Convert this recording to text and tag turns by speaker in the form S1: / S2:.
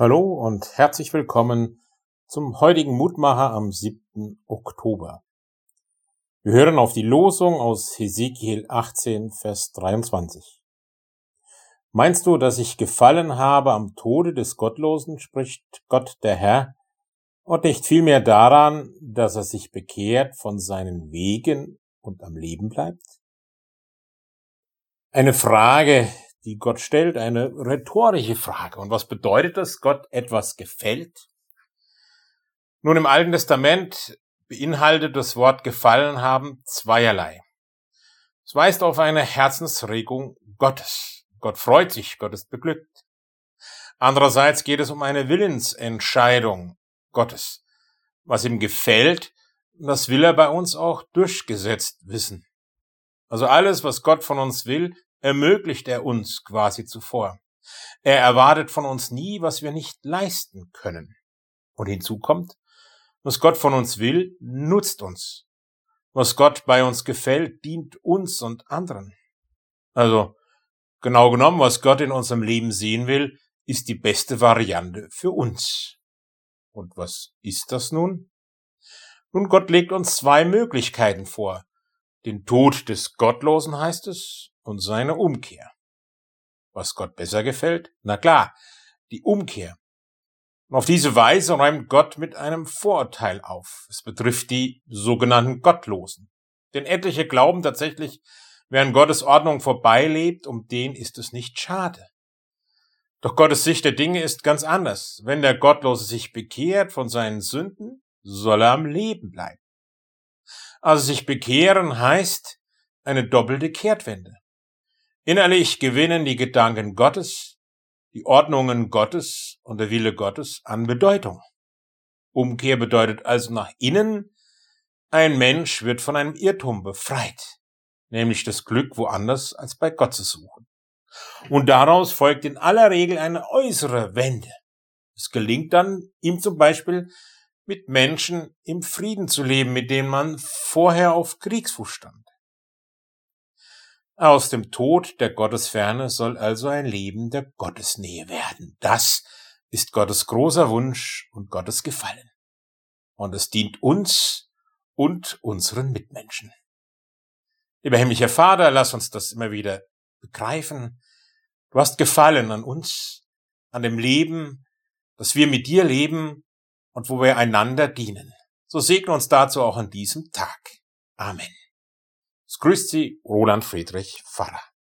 S1: Hallo und herzlich willkommen zum heutigen Mutmacher am 7. Oktober. Wir hören auf die Losung aus Hesekiel 18, Vers 23. Meinst du, dass ich gefallen habe am Tode des Gottlosen, spricht Gott der Herr, und nicht vielmehr daran, dass er sich bekehrt von seinen Wegen und am Leben bleibt? Eine Frage, die Gott stellt, eine rhetorische Frage. Und was bedeutet das, Gott etwas gefällt? Nun, im Alten Testament beinhaltet das Wort gefallen haben zweierlei. Es weist auf eine Herzensregung Gottes. Gott freut sich, Gott ist beglückt. Andererseits geht es um eine Willensentscheidung Gottes. Was ihm gefällt, das will er bei uns auch durchgesetzt wissen. Also alles, was Gott von uns will, ermöglicht er uns quasi zuvor. Er erwartet von uns nie, was wir nicht leisten können. Und hinzu kommt, was Gott von uns will, nutzt uns. Was Gott bei uns gefällt, dient uns und anderen. Also, genau genommen, was Gott in unserem Leben sehen will, ist die beste Variante für uns. Und was ist das nun? Nun, Gott legt uns zwei Möglichkeiten vor. Den Tod des Gottlosen heißt es, und seine Umkehr. Was Gott besser gefällt? Na klar, die Umkehr. Und auf diese Weise räumt Gott mit einem Vorurteil auf. Es betrifft die sogenannten Gottlosen. Denn etliche glauben tatsächlich, wer an Gottes Ordnung vorbeilebt, um den ist es nicht schade. Doch Gottes Sicht der Dinge ist ganz anders. Wenn der Gottlose sich bekehrt von seinen Sünden, soll er am Leben bleiben. Also sich bekehren heißt eine doppelte Kehrtwende. Innerlich gewinnen die Gedanken Gottes, die Ordnungen Gottes und der Wille Gottes an Bedeutung. Umkehr bedeutet also nach innen, ein Mensch wird von einem Irrtum befreit, nämlich das Glück woanders als bei Gott zu suchen. Und daraus folgt in aller Regel eine äußere Wende. Es gelingt dann, ihm zum Beispiel mit Menschen im Frieden zu leben, mit denen man vorher auf Kriegsfuß stand. Aus dem Tod der Gottesferne soll also ein Leben der Gottesnähe werden. Das ist Gottes großer Wunsch und Gottes Gefallen. Und es dient uns und unseren Mitmenschen. Lieber himmlischer Vater, lass uns das immer wieder begreifen. Du hast Gefallen an uns, an dem Leben, dass wir mit dir leben und wo wir einander dienen. So segne uns dazu auch an diesem Tag. Amen. Grüßt Sie Roland Friedrich Pfarrer.